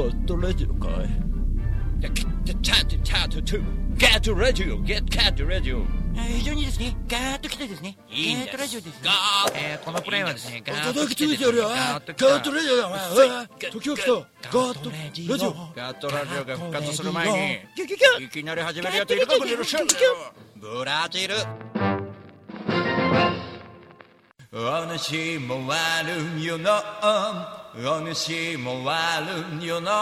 カットラジオかいチャートチャチャートガットラジオゲットカットラジオ非常にですね、ガーッと来てですね、いいガーッとラジオですね。ガーッえーこのプレイはですね、ガーッと来てですねガガーッとラジオだお前時が来たガットラジオガットラジオが復活する前ガッにいきなり始めるやついるかもしれないブラジルお主も悪よのお主も悪よの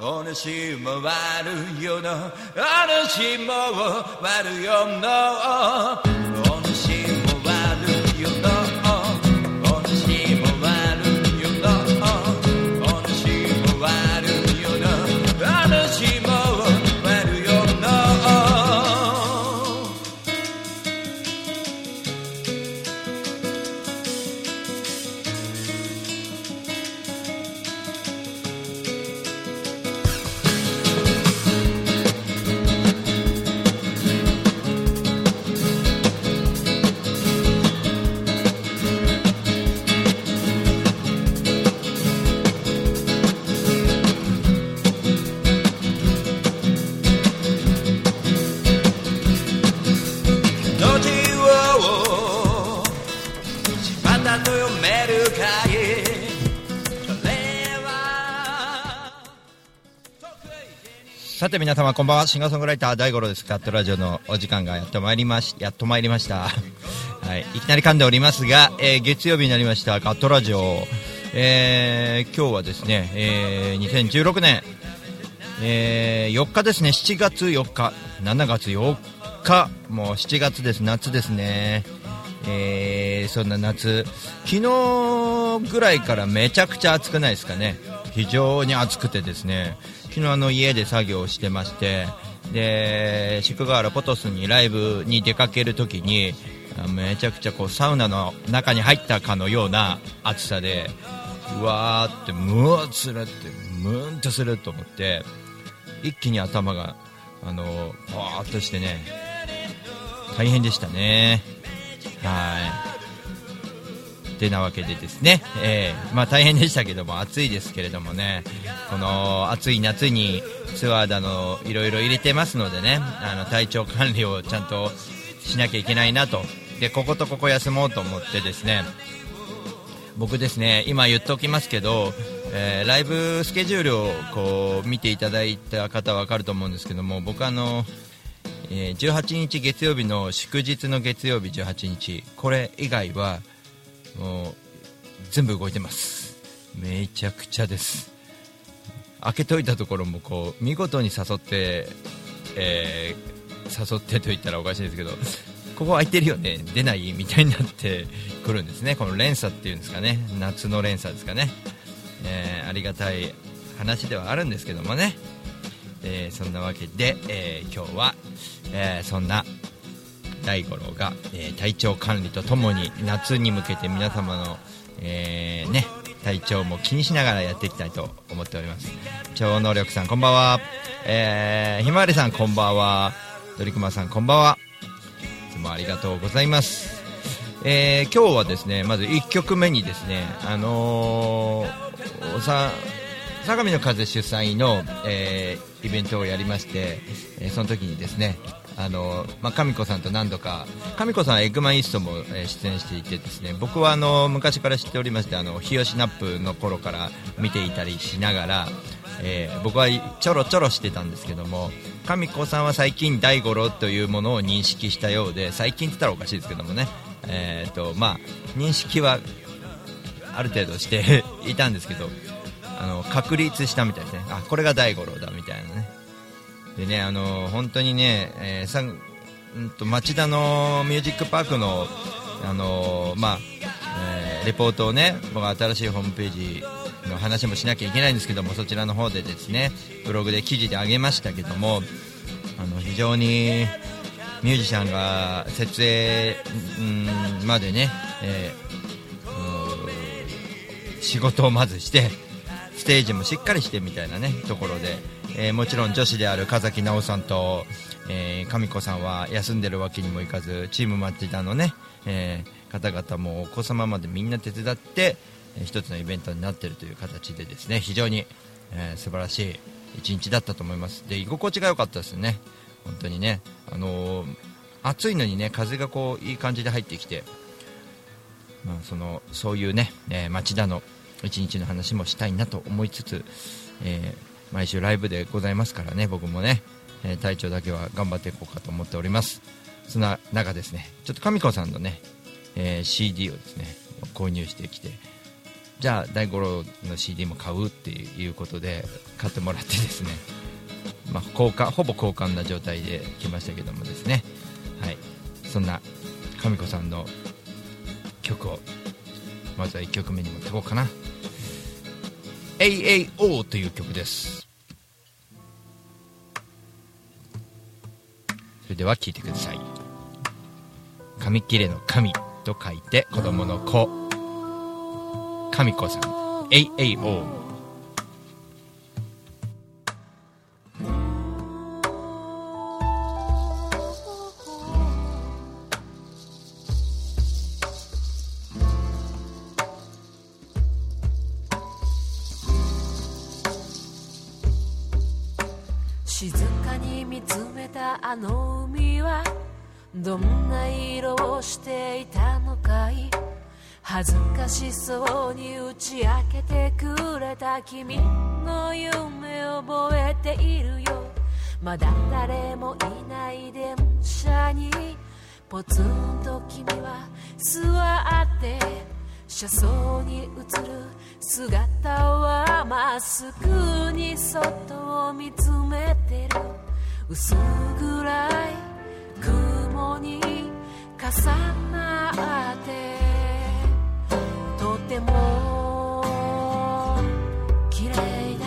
お主も悪よのお主も悪よのて皆様こんばんは。シンガーソングライター大五郎です。カットラジオのお時間がやっと参りましやっと参りました。はい。いきなり噛んでおりますが、えー月曜日になりました。カットラジオ。えー今日はですね、えー2016年えー4日ですね。7月4日7月4日もう7月です。夏ですね。えーそんな夏。昨日ぐらいからめちゃくちゃ暑くないですかね。非常に暑くてですね。昨日あの家で作業をしてましてで宿河原ポトスにライブに出かけるときにめちゃくちゃこうサウナの中に入ったかのような暑さでうわーってムーするってムーンとすると思って一気に頭があのーッとしてね大変でしたね。はい。てなわけでですね、えーまあ、大変でしたけども暑いですけれどもね。この暑い夏にツアーだのいろいろ入れてますのでね。あの体調管理をちゃんとしなきゃいけないなと。でこことここ休もうと思ってですね。僕ですね今言っておきますけど、えーライブスケジュールをこう見ていただいた方は分かると思うんですけども僕あの、え18日月曜日の祝日の月曜日18日これ以外はもう全部動いてます。めちゃくちゃです。開けといたところもこう見事に誘って、えー誘ってと言ったらおかしいですけどここ空いてるよね出ないみたいになって くるんですね。この連鎖っていうんですかね。夏の連鎖ですかね、えーありがたい話ではあるんですけどもね、えーそんなわけで、えー今日は、えーそんな大五郎が、えー体調管理とともに夏に向けて皆様の、えーね、体調も気にしながらやっていきたいと思っております。超能力さんこんばんは、えーひまわりさんこんばんは。ドリクマさんこんばんは。いつもありがとうございます、えー今日はですねまず1曲目にですねあのーさ相模の風主催の、えーイベントをやりまして、えーその時にですねあのまあ、神子さんと何度か神子さんはエッグマンイーストも、え出演していてですね僕はあの昔から知っておりましてあの日吉ナップの頃から見ていたりしながら、えー僕はちょろちょろしてたんですけども神子さんは最近大五郎というものを認識したようで最近って言ったらおかしいですけどもね、えーとまあ、認識はある程度していたんですけどあの確立したみたいですね。あこれが大五郎だみたいなね。でねあの本当にね、えーさんんと町田のミュージックパークのあのまあえーレポートをね僕は新しいホームページの話もしなきゃいけないんですけどもそちらの方でですねブログで記事で上げましたけどもあの非常にミュージシャンが設営までね、えー仕事をまずしてステージもしっかりしてみたいなねところで、えーもちろん女子である神崎直さんと、えー、神子さんは休んでるわけにもいかずチームマッチダのね、えー方々もお子様までみんな手伝って、えー一つのイベントになってるという形でですね。非常に、えー素晴らしい一日だったと思います。で居心地が良かったですね。本当にね。あのー暑いのにね風がこういい感じで入ってきてまあ、そのそういうね、えー町田の一日の話もしたいなと思いつつ、えー毎週ライブでございますからね僕もね、えー体調だけは頑張っていこうかと思っております。そんな中ですねちょっと神子さんのね、えー CD をですね購入してきてじゃあ大五郎の CD も買うっていうことで買ってもらってですねまあ、交換ほぼ交換な状態で来ましたけどもですね。はい。そんな神子さんの曲をまずは1曲目に持っていこうかな。AAO という曲です。それでは聴いてください。紙切れの神と書いて子供の子。神子さん。AAO に打ち明けてくれた君の夢を覚えているよ。まだ誰もいない電車にポツンと君は座って車窓に映る姿はまっすぐに外を見つめてる。薄暗い雲に重なってとても綺麗だ。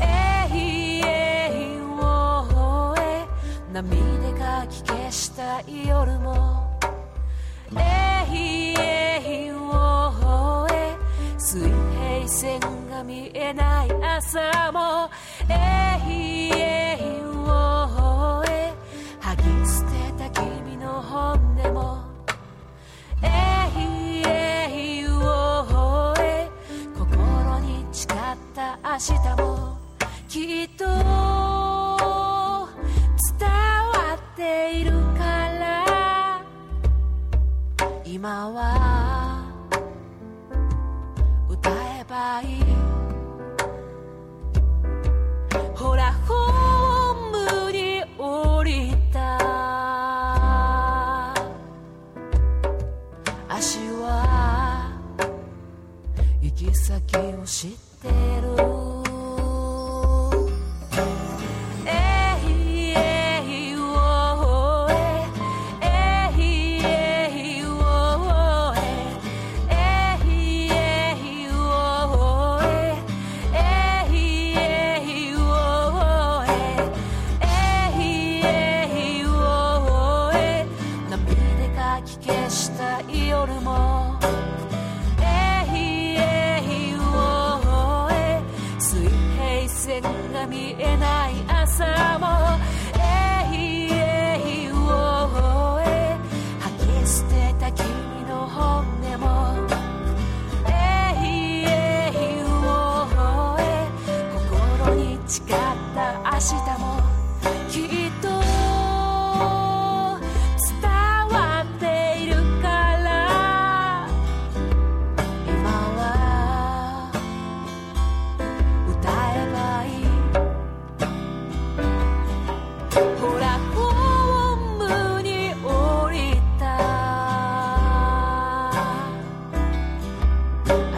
えいえいおえ涙がき消した夜も。えいえいおえ水平線が見えない朝も。えいえ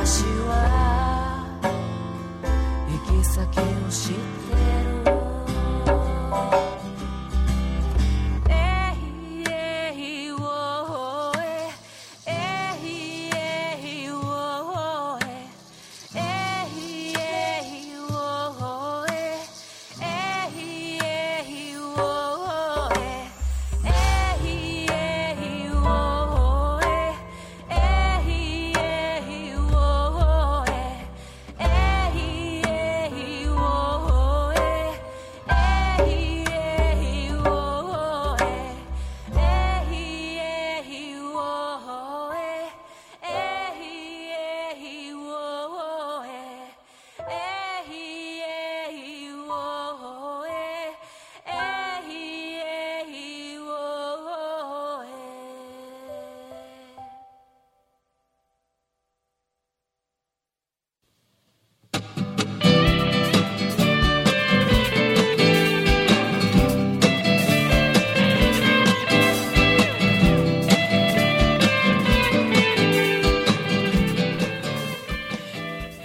私は行き先を知って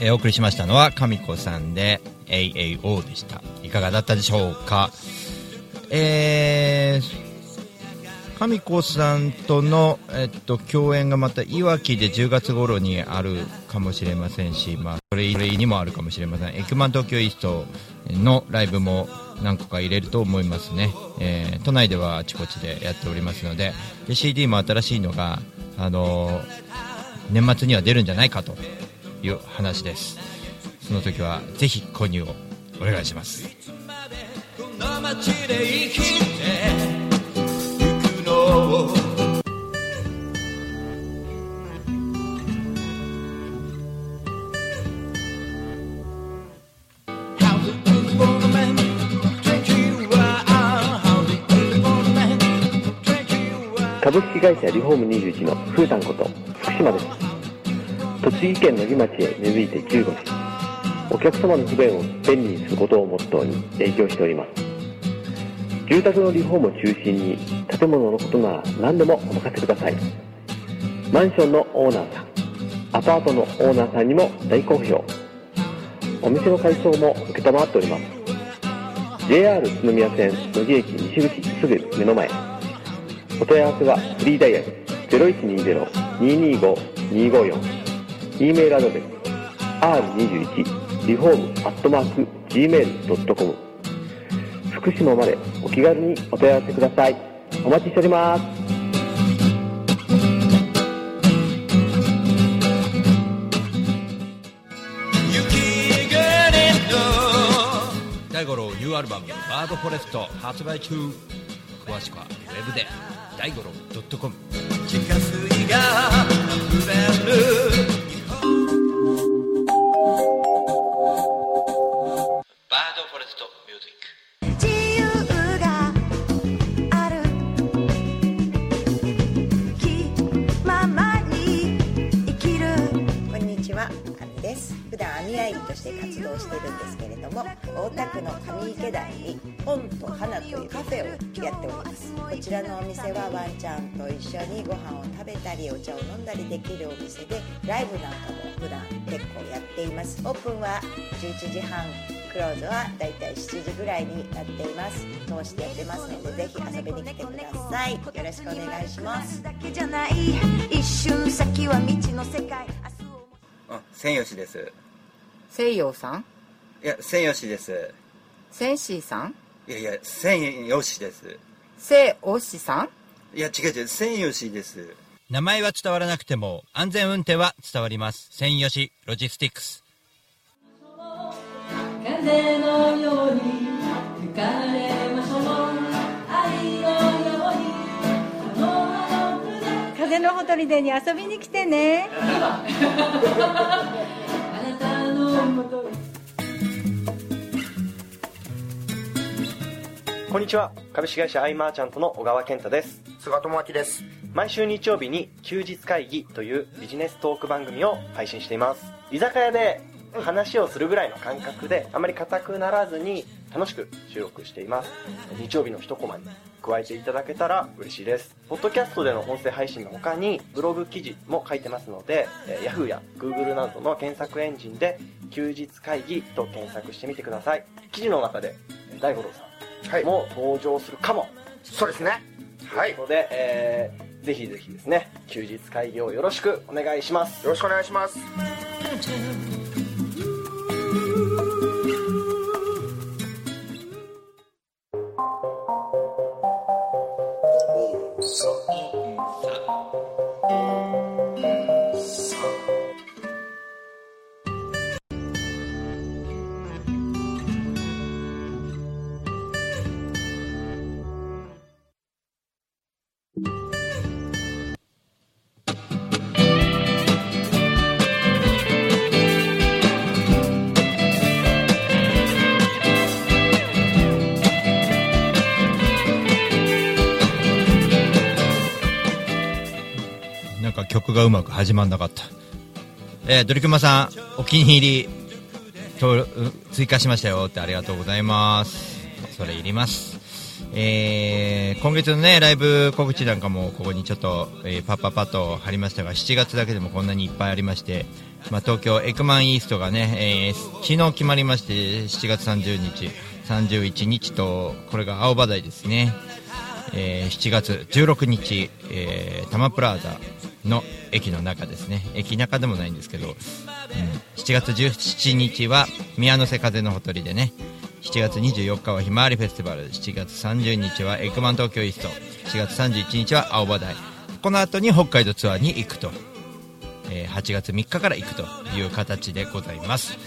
えお送りしましたのは神子さんで AAO でした。いかがだったでしょうか？えー神子さんとの、えっと、共演がまたいわきで10月頃にあるかもしれませんし、まあ、それ以外にもあるかもしれません。エクマン東京イーストのライブも何個か入れると思いますね、えー都内ではあちこちでやっておりますのでで CD も新しいのが、あのー年末には出るんじゃないかと。という話です。その時はぜひ購入をお願いします。リフォーム21のふータんこと福島です。栃木県野木町へ根付いて15年。お客様の不便を便利にすることをモットーに営業しております。住宅のリフォームを中心に建物のことなら何でもお任せください。マンションのオーナーさんアパートのオーナーさんにも大好評。お店の改装も承っております。JR 宇都宮線野木駅西口すぐ目の前。お問い合わせはフリーダイヤル0120-225-254 e メールアドレス r21 リフォームアットマーク gmail.com 福島までお気軽にお問い合わせください。お待ちしております。大五郎ニューアルバム「バードフォレスト」発売中。詳しくはウェブで大五郎 .com 地下水が溢れるして活動しているんですけれども、大田区の上池台に本と花というカフェをやっております。こちらのお店はワンちゃんと一緒にご飯を食べたり、お茶を飲んだりできるお店で、ライブなんかも普段結構やっています。オープンは11時半、クローズはだいたい7時ぐらいになっています。通してやってますので、ぜひ遊びに来てください。よろしくお願いします。あ、千吉です。西洋さん？いや、千吉です。センシーさん？いやいや、千吉です。セオシさん？いや、違う違う、千吉です。名前は伝わらなくても安全運転は伝わります。専用紙ロジスティックス。風のように吹かれましょう。愛のようにこのあの船。風のほとりでに遊びに来てね こんにちは。株式会社アイマーチャントの小川健太です。菅智明です。毎週日曜日に休日会議というビジネストーク番組を配信しています。居酒屋で話をするぐらいの感覚であまり硬くならずに楽しく収録しています。日曜日の一コマに加えていただけたら嬉しいです。ポッドキャストでの音声配信の他にブログ記事も書いてますので、えー Yahoo や Google などの検索エンジンで休日会議と検索してみてください。記事の中でえー大五郎さんも登場するかも、そうですね。はい。ということで、えーぜひぜひですね休日会議をよろしくお願いします。よろしくお願いしますがうまく始まんなかった。えー、ドリクマさんお気に入り登録追加しましたよってありがとうございます。それいります。えー今月のねライブ告知なんかもここにちょっと、えーパッパッパッと貼りましたが7月だけでもこんなにいっぱいありまして、まあ、東京エクマンイーストがね、えー昨日決まりまして7月30日31日とこれが青葉台ですね、えー7月16日、えー、タマプラザの駅の中ですね。駅中でもないんですけど、うん、7月17日は宮の瀬風のほとりでね。7月24日はひまわりフェスティバル。7月30日はエクマン東京イースト。7月31日は青葉台。この後に北海道ツアーに行くと、えー8月3日から行くという形でございます、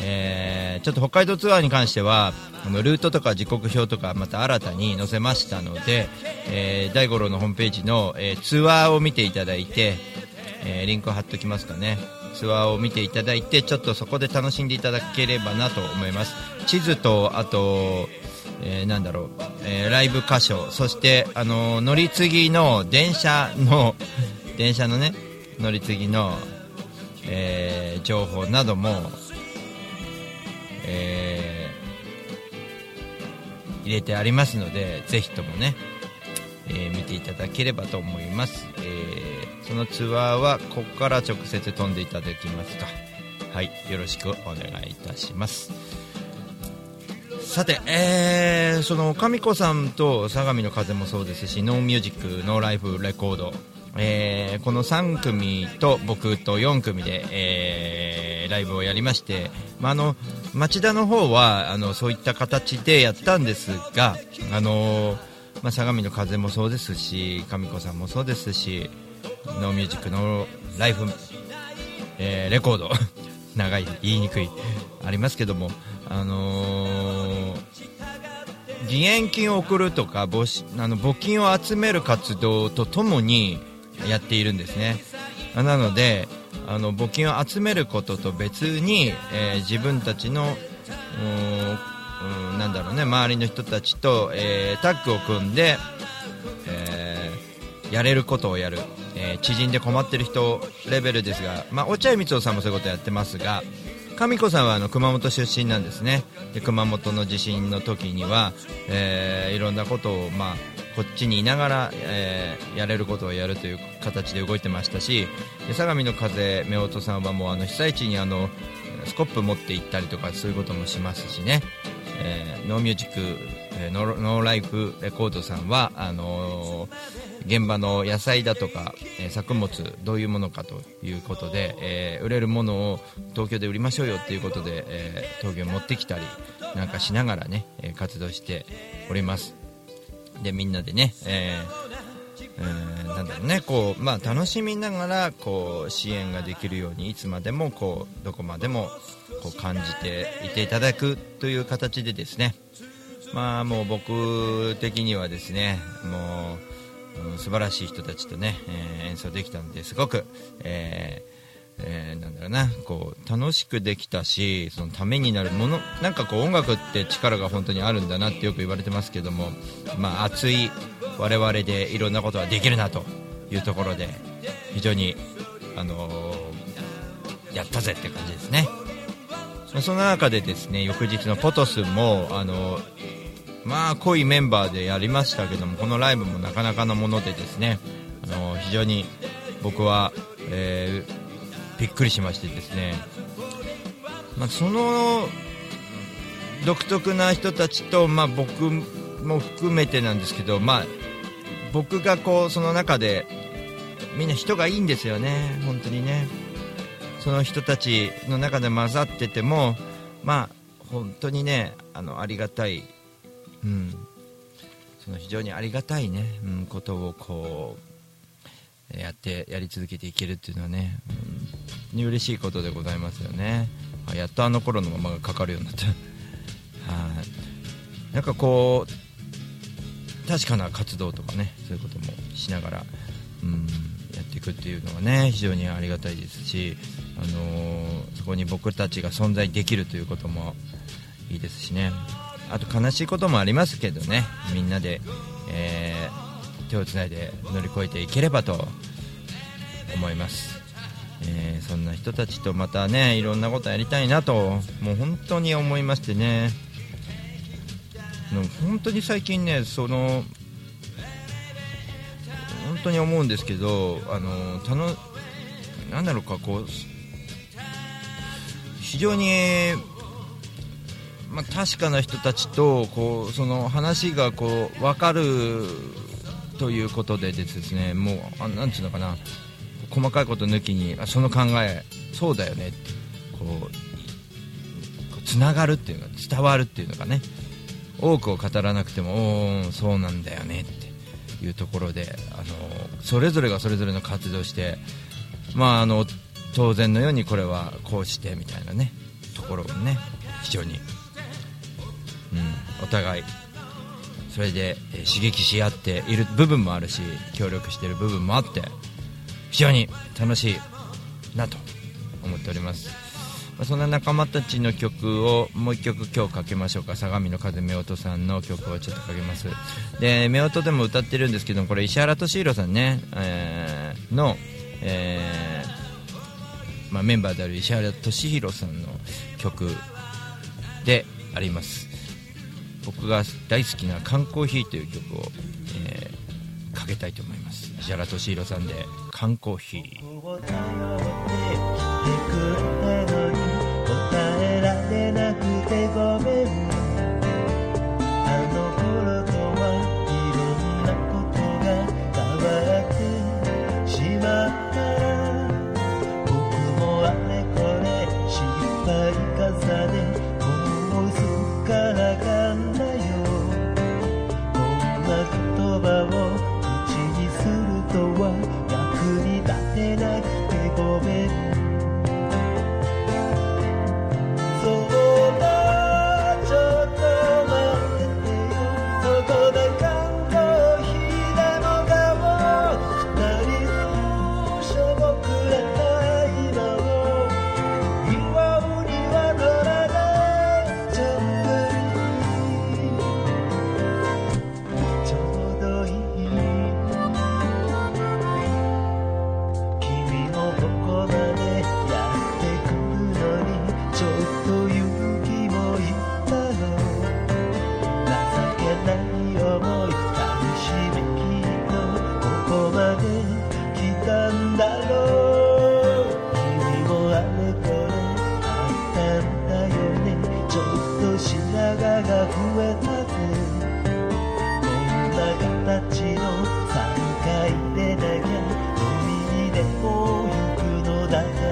えーちょっと北海道ツアーに関してはあのルートとか時刻表とかまた新たに載せましたので、えー大五郎のホームページの、えーツアーを見ていただいて、えリンクを貼っておきますかね。ツアーを見ていただいてちょっとそこで楽しんでいただければなと思います。地図とあと、えなんだろう、えライブ箇所そして、あの乗り継ぎの電車の電車のね乗り継ぎの、え情報なども、えー入れてありますのでぜひともね、えー見ていただければと思います、えーそのツアーはここから直接飛んでいただきますかはいよろしくお願いいたします。さて、えーその神子さんと相模の風もそうですしノーミュージックノーライフレコード、えーこの3組と僕と4組で、えーライブをやりまして、まあ、あの町田の方はあのそういった形でやったんですが、あのまあ、相模の風もそうですし神子さんもそうですしノーミュージックノーライフ、えーレコード 長い言いにくいありますけども、あのー義援金を送るとか募あの募金を集める活動とともにやっているんですね。なのであの募金を集めることと別に、えー自分たちのうーんなんだろうね周りの人たちと、えータッグを組んで、えーやれることをやる、えー知人で困ってる人レベルですが、まあ、落合光雄さんもそういうことやってますが神子さんはあの熊本出身なんですね。で熊本の地震の時には、えーいろんなことを、まあ、こっちにいながら、えーやれることをやるという形で動いてましたし相模の風夫婦さんはもうあの被災地にあのスコップ持って行ったりとかそういうこともしますしね、えーノーミュージック、えーノーノーライフレコードさんはあのー現場の野菜だとか、えー作物どういうものかということで、えー売れるものを東京で売りましょうよということで、えー東京に持ってきたりなんかしながらね、活動しております。でみんなでね、えーえーなんだろうねこう、まあ、楽しみながらこう支援ができるようにいつまでもこうどこまでもこう感じていていただくという形でですね。まあもう僕的にはですねもう、うん素晴らしい人たちとね、えー演奏できたのですごく、えーえーなんだろうなこう楽しくできたしそのためになるものなんかこう音楽って力が本当にあるんだなってよく言われてますけども、まあ、熱い我々でいろんなことができるなというところで非常に、あのーやったぜって感じですね。まあその中でですね翌日のポトスも、あのまあ濃いメンバーでやりましたけどもこのライブもなかなかのものでですね、あの非常に僕は、えーびっくりしましてですね、まあ、その独特な人たちと、まあ、僕も含めてなんですけど、まあ、僕がこうその中でみんな人がいいんですよね、本当にね。その人たちの中で混ざってても、まあ、本当にねあのありがたい、うん、その非常にありがたいね、うん、ことをこうやってやり続けていけるっていうのはね、に嬉しいことでございますよね。あやっとあの頃のままがかかるようになった。はいなんかこう確かな活動とかねそういうこともしながら、うん、やっていくっていうのはね非常にありがたいですし、あのーそこに僕たちが存在できるということもいいですしねあと悲しいこともありますけどねみんなで、えー手をつないで乗り越えていければと思います、えーそんな人たちとまたねいろんなことやりたいなともう本当に思いましてね。本当に最近ねその本当に思うんですけどあのたのなんだろうかこう非常に、まあ、確かな人たちとこうその話がこう分かるということでですねもうあなんていうのかな。細かいこと抜きにあその考えそうだよねってこうつながるっていうのが伝わるっていうのがね。多くを語らなくてもおーそうなんだよねっていうところであのそれぞれがそれぞれの活動してまああの当然のようにこれはこうしてみたいなねところをね非常に、うん、お互いそれで、刺激し合っている部分もあるし協力している部分もあって非常に楽しいなと思っております、まそんな仲間たちの曲をもう一曲今日かけましょうか。相模の風夫婦さんの曲をちょっとかけます。で夫婦でも歌ってるんですけどこれ石原敏弘さんね、えーの、えーまあ、メンバーである石原敏弘さんの曲であります。僕が大好きな「缶コーヒー」という曲を、えーかけたいと思います。石原敏弘さんで「缶コーヒー」night.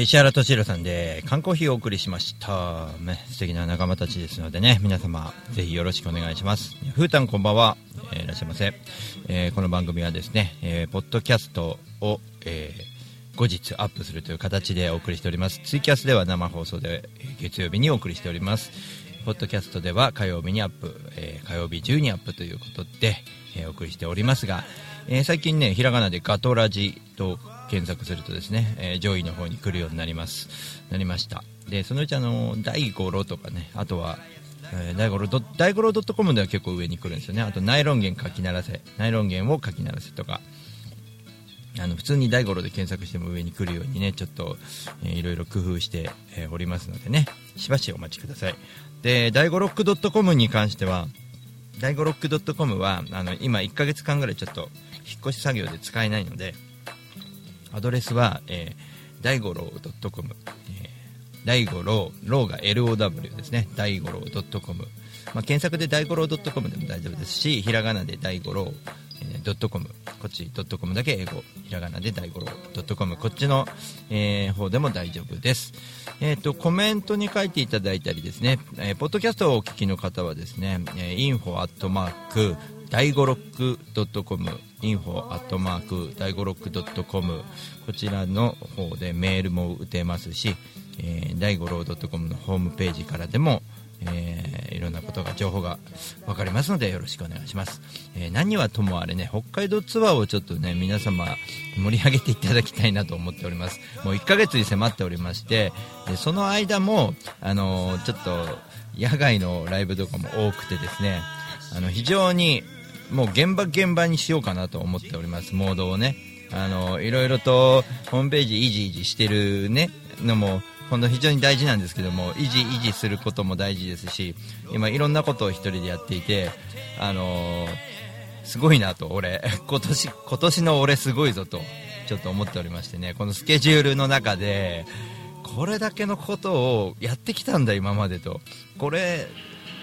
ー石原敏郎さんで缶コーヒーをお送りしました、ね、素敵な仲間たちですのでね皆様ぜひよろしくお願いします。ふうたんこんばんは、えーいらっしゃいませ、えーこの番組はですね、えーポッドキャストを、えー後日アップするという形でお送りしております。ツイキャスでは生放送で月曜日にお送りしております。ポッドキャストでは火曜日にアップ、えー火曜日中にアップということで、えーお送りしておりますが、えー最近ねひらがなでガトラジと検索するとですね、えー上位の方に来るようになります。なりました。でそのうちあの第五郎とかねあとはえー大五郎ド大五郎 .com では結構上に来るんですよね。あとナイロン弦書き鳴らせナイロン弦を書き鳴らせとかあの普通に大五郎で検索しても上に来るようにねちょっと、えーいろいろ工夫して、えーおりますのでね。しばしお待ちください。で大五ロック .com に関しては大五ロック .com はあの今1ヶ月間ぐらいちょっと引っ越し作業で使えないのでアドレスは、えー、大五郎 .com、えー、大五郎ローが LOW ですね。大五郎 .com、まあ、検索で大五郎 .com でも大丈夫ですしひらがなで大五郎えードットコム。こっちドットコムだけ英語。ひらがなで大五郎ドットコム。こっちの、えー方でも大丈夫です。えっ、とコメントに書いていただいたりですね、えーポッドキャストをお聞きの方はですね、えー、info アットマーク第五ロックドットコム info アットマーク第五ロックドットコムこちらの方でメールも打てますし、えー、第五郎ドットコムのホームページからでもえーいろんなことが情報が分かりますのでよろしくお願いします、えー何はともあれね北海道ツアーをちょっとね皆様盛り上げていただきたいなと思っております。もう1ヶ月に迫っておりましてでその間もあのーちょっと野外のライブとかも多くてですねあの非常にもう現場現場にしようかなと思っております。モードをね。あのいろいろとホームページ維持維持してるね。のも本当非常に大事なんですけども維持維持することも大事ですし今いろんなことを一人でやっていてあのすごいなと俺。今年今年の俺すごいぞとちょっと思っておりましてね。このスケジュールの中でこれだけのことをやってきたんだ今までと。これ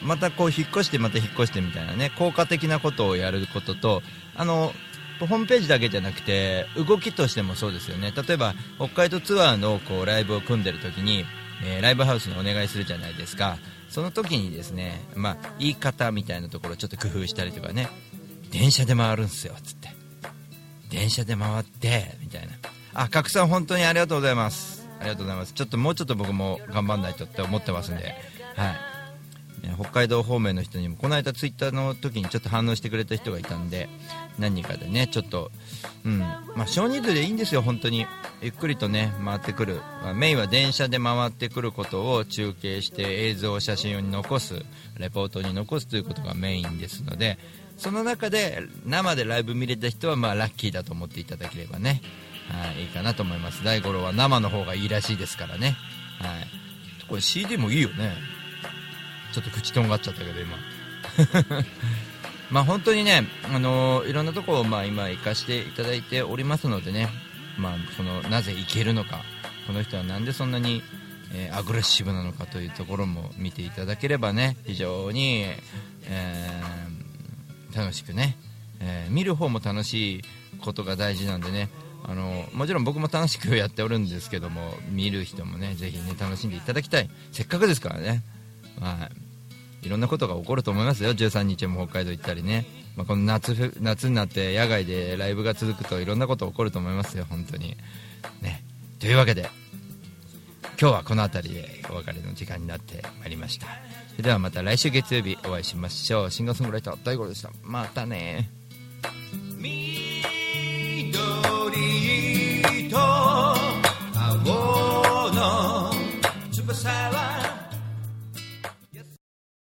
またこう引っ越してまた引っ越してみたいなね効果的なことをやることとあのホームページだけじゃなくて動きとしてもそうですよね。例えば北海道ツアーのこうライブを組んでる時に、えーライブハウスにお願いするじゃないですか。その時にですね、まあ、言い方みたいなところをちょっと工夫したりとかね。電車で回るんすよつって。電車で回ってみたいな。あ拡散本当にありがとうございます。ありがとうございます。ちょっともうちょっと僕も頑張んないとって思ってますんで。はい。北海道方面の人にもこの間ツイッターの時にちょっと反応してくれた人がいたんで何人かでねちょっとうんまあ少人数でいいんですよ本当に。ゆっくりとね回ってくる、まあメインは電車で回ってくることを中継して映像写真に残すレポートに残すということがメインですのでその中で生でライブ見れた人はまあラッキーだと思っていただければね、はい、いいかなと思います。大五郎は生の方がいいらしいですからね、はい、これ CD もいいよね。ちょっと口とんがっちゃったけど今。まあ本当にね、あのーいろんなところをまあ今行かしていただいておりますのでね、まあ、そのなぜ行けるのか。この人はなんでそんなに、えーアグレッシブなのかというところも見ていただければね非常に、えー楽しくね、え見る方も楽しいことが大事なんでね。あのもちろん僕も楽しくやっておるんですけども見る人もねぜひね楽しんでいただきたい。せっかくですからね、はい、いろんなことが起こると思いますよ。13日も北海道行ったりね、まあ、この夏夏になって野外でライブが続くといろんなこと起こると思いますよ。本当に。ね。というわけで今日はこの辺りでお別れの時間になってまいりました。それではまた来週月曜日お会いしましょう。シンガーソングライター大五郎でした。またね。青の翼は